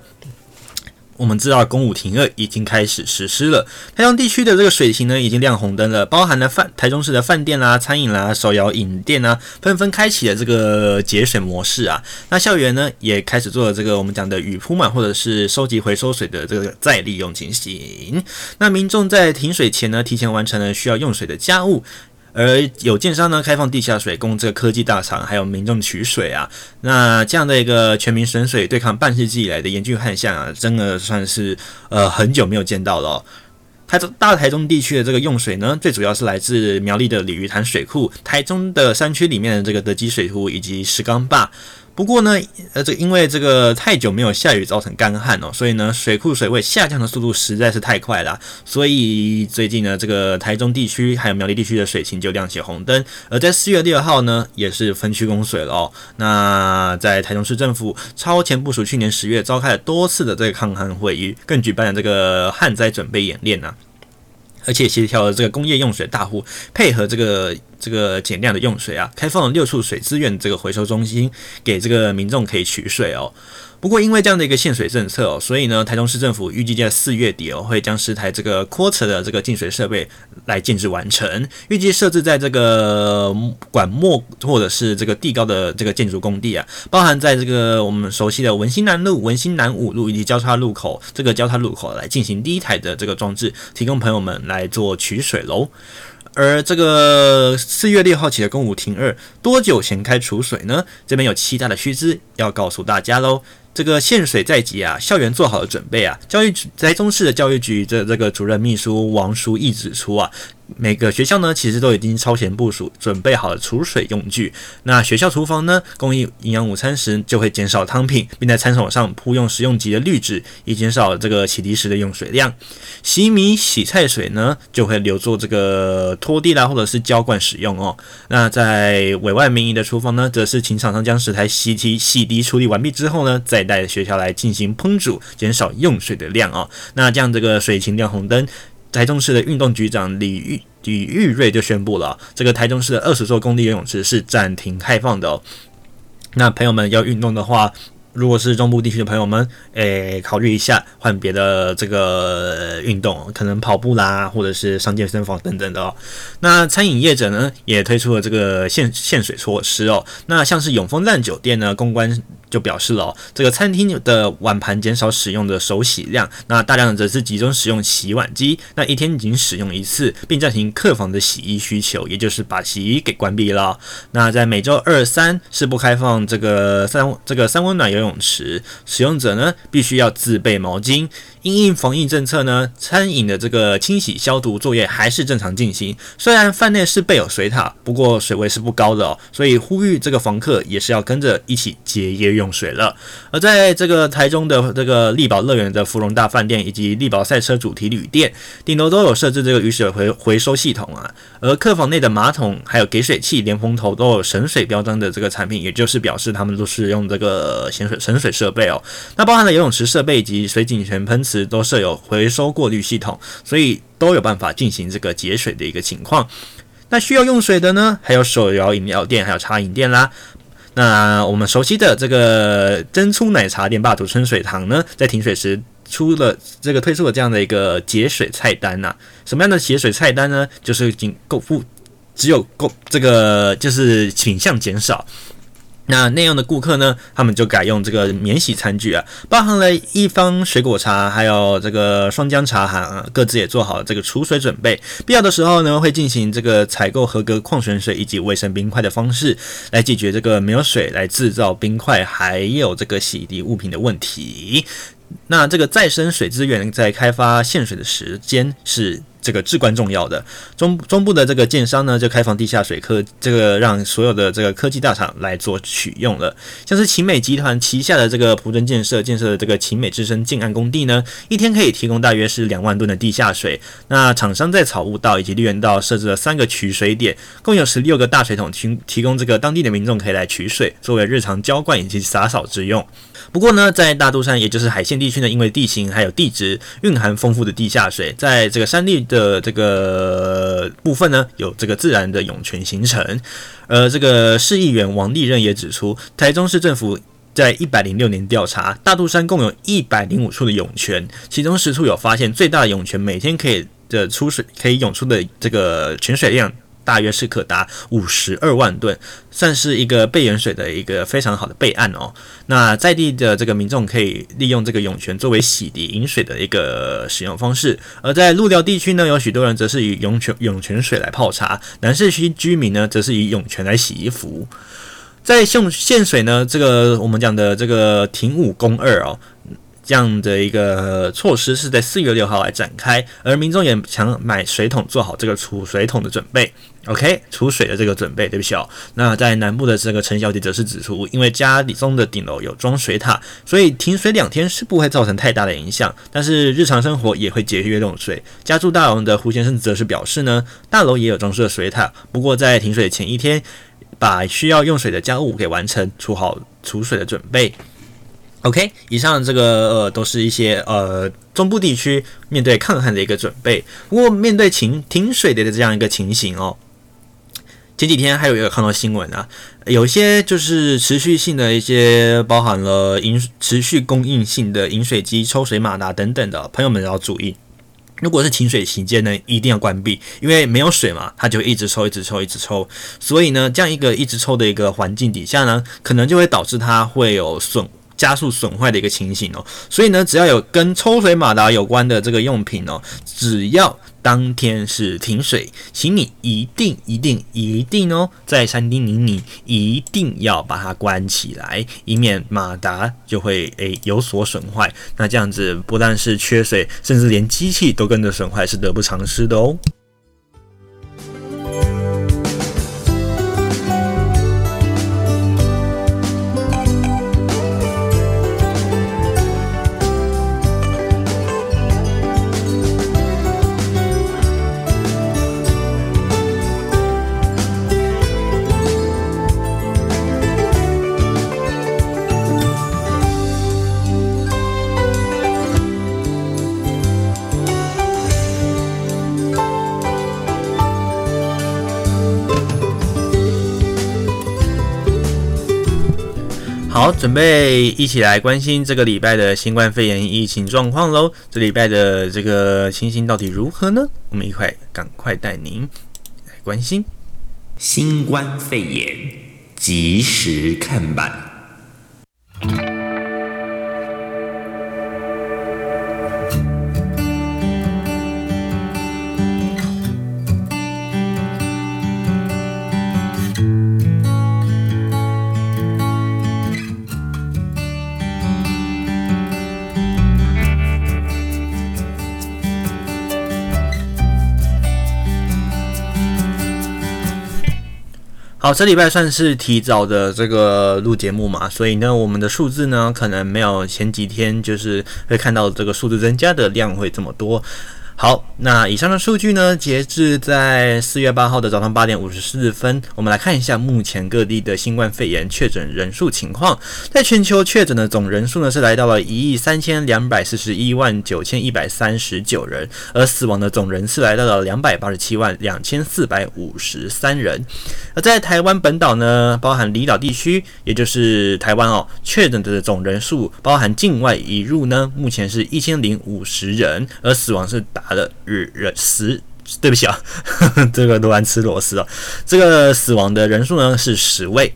我们知道，公五停二已经开始实施了。台中地区的这个水情呢，已经亮红灯了，包含了饭台中市的饭店啦、餐饮啦、手摇饮店啊，纷纷开启了这个节水模式啊。那校园呢，也开始做了这个我们讲的雨铺满或者是收集回收水的这个再利用情形。那民众在停水前呢，提前完成了需要用水的家务。而有建商呢开放地下水供这个科技大厂还有民众取水啊。那这样的一个全民省水对抗半世纪以来的严峻旱象啊，真的算是呃很久没有见到了。台中大台中地区的这个用水呢，最主要是来自苗栗的鲤鱼潭水库、台中的山区里面的这个德基水库以及石冈坝。不过呢，呃，这因为这个太久没有下雨，造成干旱哦，所以呢，水库水位下降的速度实在是太快了。所以最近呢，这个台中地区还有苗栗地区的水情就亮起红灯。而在四月六号呢，也是分区供水了哦。那在台中市政府超前部署，去年十月召开了多次的这个抗旱会议，更举办了这个旱灾准备演练呢、而且协调了这个工业用水大户，配合这个这个减量的用水啊，开放了六处水资源这个回收中心，给这个民众可以取水哦。不过，因为这样的一个限水政策哦，所以呢，台中市政府预计在四月底哦，会将十台这个扩车的这个净水设备来建置完成，预计设置在这个管末或者是这个地高的这个建筑工地啊，包含在这个我们熟悉的文心南路、文心南五路以及交叉路口这个交叉路口来进行第一台的这个装置，提供朋友们来做取水喽。而这个四月六号起的公五停二，多久前开储水呢？这边有七大的须知要告诉大家喽。这个限水在即啊，校园做好了准备啊。教育局台中市的教育局的这个主任秘书王淑义指出啊。每个学校呢，其实都已经超前部署，准备好了储水用具。那学校厨房呢，供应营养午餐时就会减少汤品，并在餐桶上铺用食用级的滤纸，以减少这个洗涤时的用水量。洗米、洗菜水呢，就会留作这个拖地啦，或者是浇灌使用哦。那在委外民营的厨房呢，则是请厂商将食材洗涤、洗涤处理完毕之后呢，再带学校来进行烹煮，减少用水的量啊。那这样这个水情亮红灯。台中市的运动局长李玉李玉瑞就宣布了，这个台中市的二十座公立游泳池是暂停开放的。那朋友们要运动的话，如果是中部地区的朋友们，诶，考虑一下换别的这个运动，可能跑步啦，或者是上健身房等等的哦。那餐饮业者呢，也推出了这个限限水措施哦。那像是永丰烂酒店呢，公关。就表示了哦，这个餐厅的碗盘减少使用的手洗量，那大量则是集中使用洗碗机，那一天仅使用一次，并暂停客房的洗衣需求，也就是把洗衣给关闭了。那在每周二三是不开放这个三这个三温暖游泳泳池，使用者呢必须要自备毛巾。因应防疫政策呢，餐饮的这个清洗消毒作业还是正常进行。虽然饭内是备有水塔，不过水位是不高的哦，所以呼吁这个房客也是要跟着一起节约用水了。而在这个台中的这个丽宝乐园的芙蓉大饭店以及丽宝赛车主题旅店，顶楼都有设置这个雨水回回收系统啊。而客房内的马桶还有给水器、连风头都有省水标章的这个产品，也就是表示他们都是用这个省水省水设备哦。那包含了游泳池设备以及水井泉喷池都设有回收过滤系统，所以都有办法进行这个节水的一个情况。那需要用水的呢，还有手摇饮料店，还有茶饮店啦。那我们熟悉的这个珍珠奶茶店霸主春水堂呢，在停水时出了这个推出了这样的一个节水菜单呐、什么样的节水菜单呢？就是仅够不只有够这个就是品项减少。那那样的顾客呢，他们就改用这个免洗餐具啊，包含了一方水果茶，还有这个双江茶行啊，各自也做好了这个储水准备。必要的时候呢，会进行这个采购合格矿泉水以及卫生冰块的方式，来解决这个没有水来制造冰块，还有这个洗涤物品的问题。那这个再生水资源在开发限水的时间是。这个至关重要的中中部的这个建商呢，就开放地下水科，这个让所有的这个科技大厂来做取用了。像是秦美集团旗下的这个璞臻建设建设的这个秦美之声建案工地呢，一天可以提供大约是两万吨的地下水。那厂商在草悟道以及绿园道设置了三个取水点，共有十六个大水桶提提供这个当地的民众可以来取水，作为日常浇灌以及洒扫之用。不过呢，在大肚山也就是海线地区呢，因为地形还有地质蕴含丰富的地下水，在这个山地的的这个部分呢，有这个自然的涌泉形成。而这个市议员王立任也指出，台中市政府在一百零六年调查，大肚山共有一百零五处的涌泉，其中十处有发现最大的涌泉每天可以的出水可以涌出的这个泉水量大约是可达五十二万吨，算是一个备盐水的一个非常好的备案哦。那在地的这个民众可以利用这个涌泉作为洗涤饮水的一个使用方式，而在鹿寮地区呢，有许多人则是以涌泉涌泉水来泡茶，南市区居民呢，则是以涌泉来洗衣服。在送献水呢，这个我们讲的这个亭五宫二哦。这样的一个措施是在四月六号来展开，而民众也想买水桶，做好这个储水桶的准备。OK，储水的这个准备，对不起哦。那在南部的这个陈小姐则是指出，因为家里中的顶楼有装水塔，所以停水两天是不会造成太大的影响，但是日常生活也会节约用水。家住大楼的胡先生则是表示呢，大楼也有装设水塔，不过在停水前一天，把需要用水的家务给完成，储好储水的准备。OK，以上这个呃都是一些呃中部地区面对抗旱的一个准备。不过面对停停水的这样一个情形哦，前几天还有一个看到新闻啊，有些就是持续性的一些包含了饮持续供应性的饮水机、抽水马达等等的朋友们要注意，如果是停水期间呢，一定要关闭，因为没有水嘛，它就一直抽、一直抽、一直抽。所以呢，这样一个一直抽的一个环境底下呢，可能就会导致它会有损。加速损坏的一个情形哦，所以呢，只要有跟抽水马达有关的这个用品哦，只要当天是停水，请你一定一定一定哦，再三叮咛你一定要把它关起来，以免马达就会诶有所损坏。那这样子不但是缺水，甚至连机器都跟着损坏，是得不偿失的哦。好，准备一起来关心这个礼拜的新冠肺炎疫情状况喽。这礼拜的这个情形到底如何呢？我们一块赶快带您来关心新冠肺炎及时看板。好，这礼拜算是提早的这个录节目嘛，所以呢，我们的数字呢，可能没有前几天就是会看到这个数字增加的量会这么多。好，那以上的数据呢，截至在四月八号的早上八点五十四分，我们来看一下目前各地的新冠肺炎确诊人数情况。在全球确诊的总人数呢，是来到了一亿三千两百四十一万九千一百三十九人，而死亡的总人次来到了两百八十七万两千四百五十三人。而在台湾本岛呢，包含离岛地区，也就是台湾哦，确诊的总人数，包含境外移入呢，目前是一千零五十人，而死亡是达的日人十，对不起啊，呵 呵这个罗兰吃螺丝啊，这个死亡的人数呢是十位。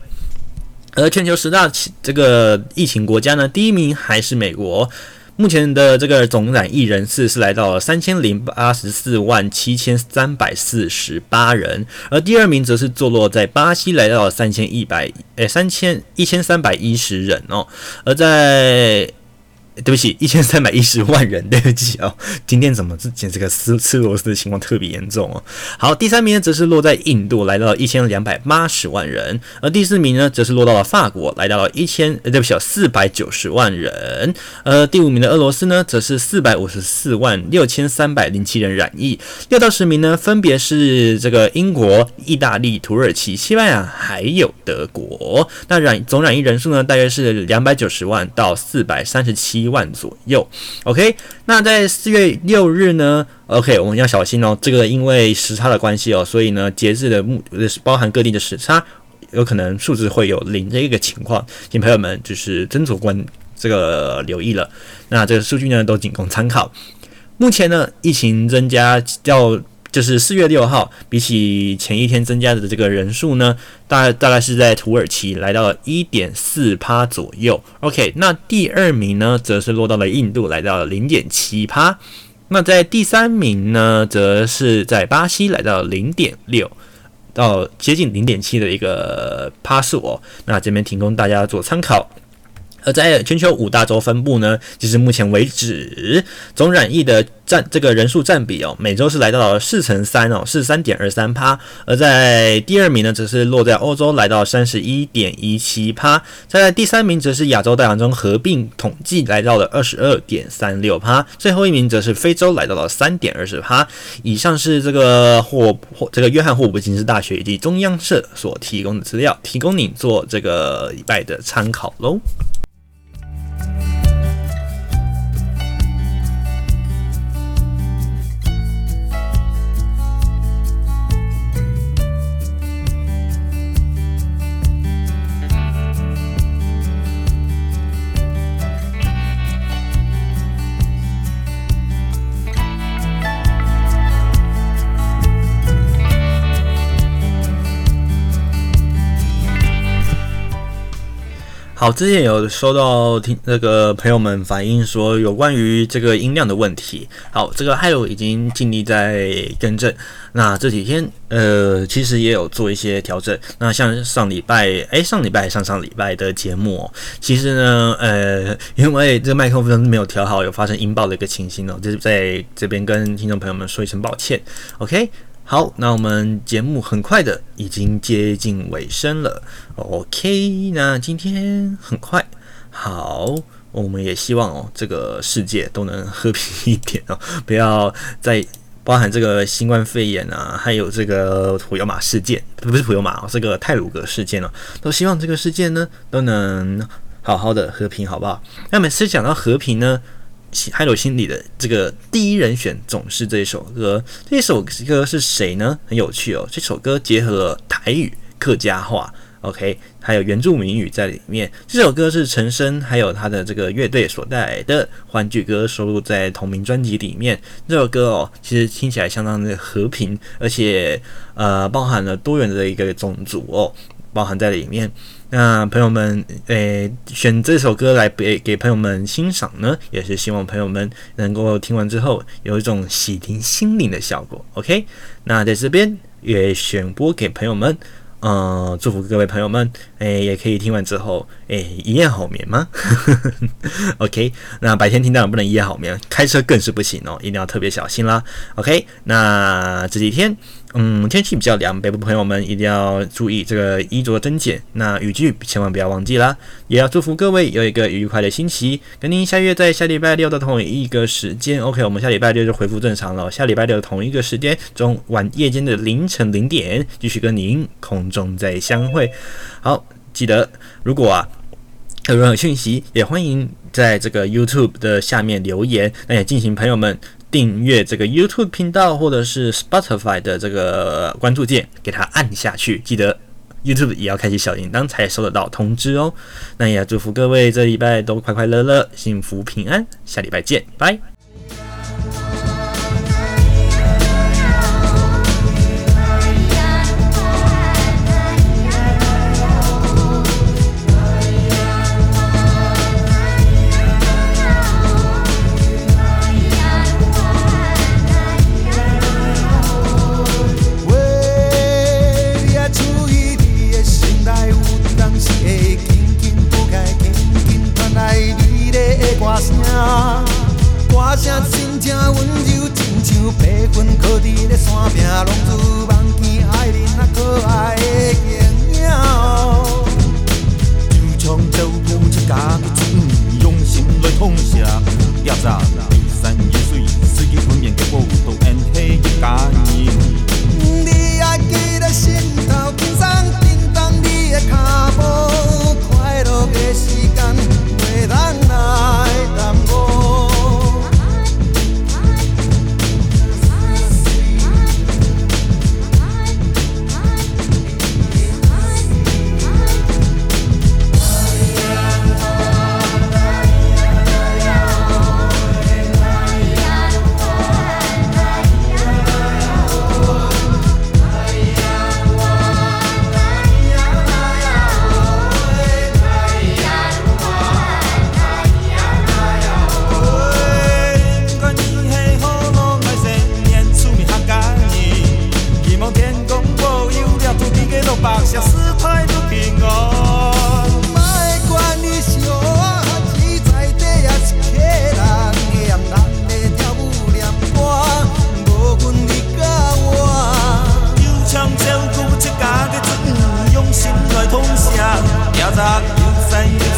而全球十大这个疫情国家呢，第一名还是美国。目前的这个总染疫人次是来到了三千零八十四万七千三百四十八人，而第二名则是坐落在巴西，来到了三千一百诶三千一千三百一十人哦，而在。对不起，一千三百一十万人，对不起哦。今天怎么之前这个吃吃螺丝的情况特别严重哦？好，第三名呢则是落在印度，来到了一千两百八十万人，而第四名呢则是落到了法国，来到了一千呃，对不起，四百九十万人。呃，第五名的俄罗斯呢则是四百五十四万六千三百零七人染疫。六到十名呢分别是这个英国、意大利、土耳其、西班牙还有德国。那染总染疫人数呢大约是两百九十万到四百三十七。一万左右，OK。那在四月六日呢，OK，我们要小心哦。这个因为时差的关系哦，所以呢，截至的目是包含各地的时差，有可能数字会有零的一个情况，请朋友们就是斟酌关这个留意了。那这个数据呢，都仅供参考。目前呢，疫情增加要就是四月六号，比起前一天增加的这个人数呢，大大概是在土耳其来到了一点四趴左右。OK，那第二名呢，则是落到了印度，来到了零点七趴。那在第三名呢，则是在巴西，来到零点六，到接近零点七的一个趴数哦。那这边提供大家做参考。而在全球五大洲分布呢，其实目前为止总染疫的占这个人数占比哦，每周是来到了四成三哦，是三点二三趴。而在第二名呢，则是落在欧洲，来到三十一点一七趴。在第三名则是亚洲大洋中合并统计，来到了二十二点三六趴。最后一名则是非洲，来到了三点二十趴。以上是这个霍霍这个约翰霍普金斯大学以及中央社所提供的资料，提供你做这个礼拜的参考喽。Bye. 好，之前有收到听那个朋友们反映说，有关于这个音量的问题。好，这个还有已经尽力在更正。那这几天，呃，其实也有做一些调整。那像上礼拜，诶，上礼拜上上礼拜的节目，其实呢，呃，因为这麦克风没有调好，有发生音爆的一个情形哦，就是在这边跟听众朋友们说一声抱歉。OK。好，那我们节目很快的已经接近尾声了。OK，那今天很快，好，我们也希望哦，这个世界都能和平一点哦，不要再包含这个新冠肺炎啊，还有这个普悠玛事件，不是普悠玛哦，这个泰鲁格事件了，都希望这个世界呢都能好好的和平，好不好？那每次讲到和平呢，海斗心里的这个第一人选总是这首歌。这首歌是谁呢？很有趣哦。这首歌结合了台语、客家话，OK，还有原住民语在里面。这首歌是陈升还有他的这个乐队所带来的欢聚歌，收录在同名专辑里面。这首歌哦，其实听起来相当的和平，而且呃，包含了多元的一个种族哦，包含在里面。那朋友们，诶、选这首歌来给给朋友们欣赏呢，也是希望朋友们能够听完之后有一种洗涤心灵的效果。OK，那在这边也选播给朋友们。嗯，祝福各位朋友们，哎，也可以听完之后，哎，一夜好眠吗？OK，那白天听到不能一夜好眠，开车更是不行哦，一定要特别小心啦。OK，那这几天，嗯，天气比较凉，北部朋友们一定要注意这个衣着增减，那雨具千万不要忘记啦。也要祝福各位有一个愉快的星期，跟您下约在下礼拜六的同一个时间。OK，我们下礼拜六就恢复正常了，下礼拜六的同一个时间，中晚夜间的凌晨零点，继续跟您空。中再相会，好，记得如果啊有任何讯息，也欢迎在这个 YouTube 的下面留言。那也进行朋友们订阅这个 YouTube 频道或者是 Spotify 的这个关注键，给它按下去。记得 YouTube 也要开启小铃铛才收得到通知哦。那也要祝福各位这礼拜都快快乐乐、幸福平安。下礼拜见，拜。Những giây.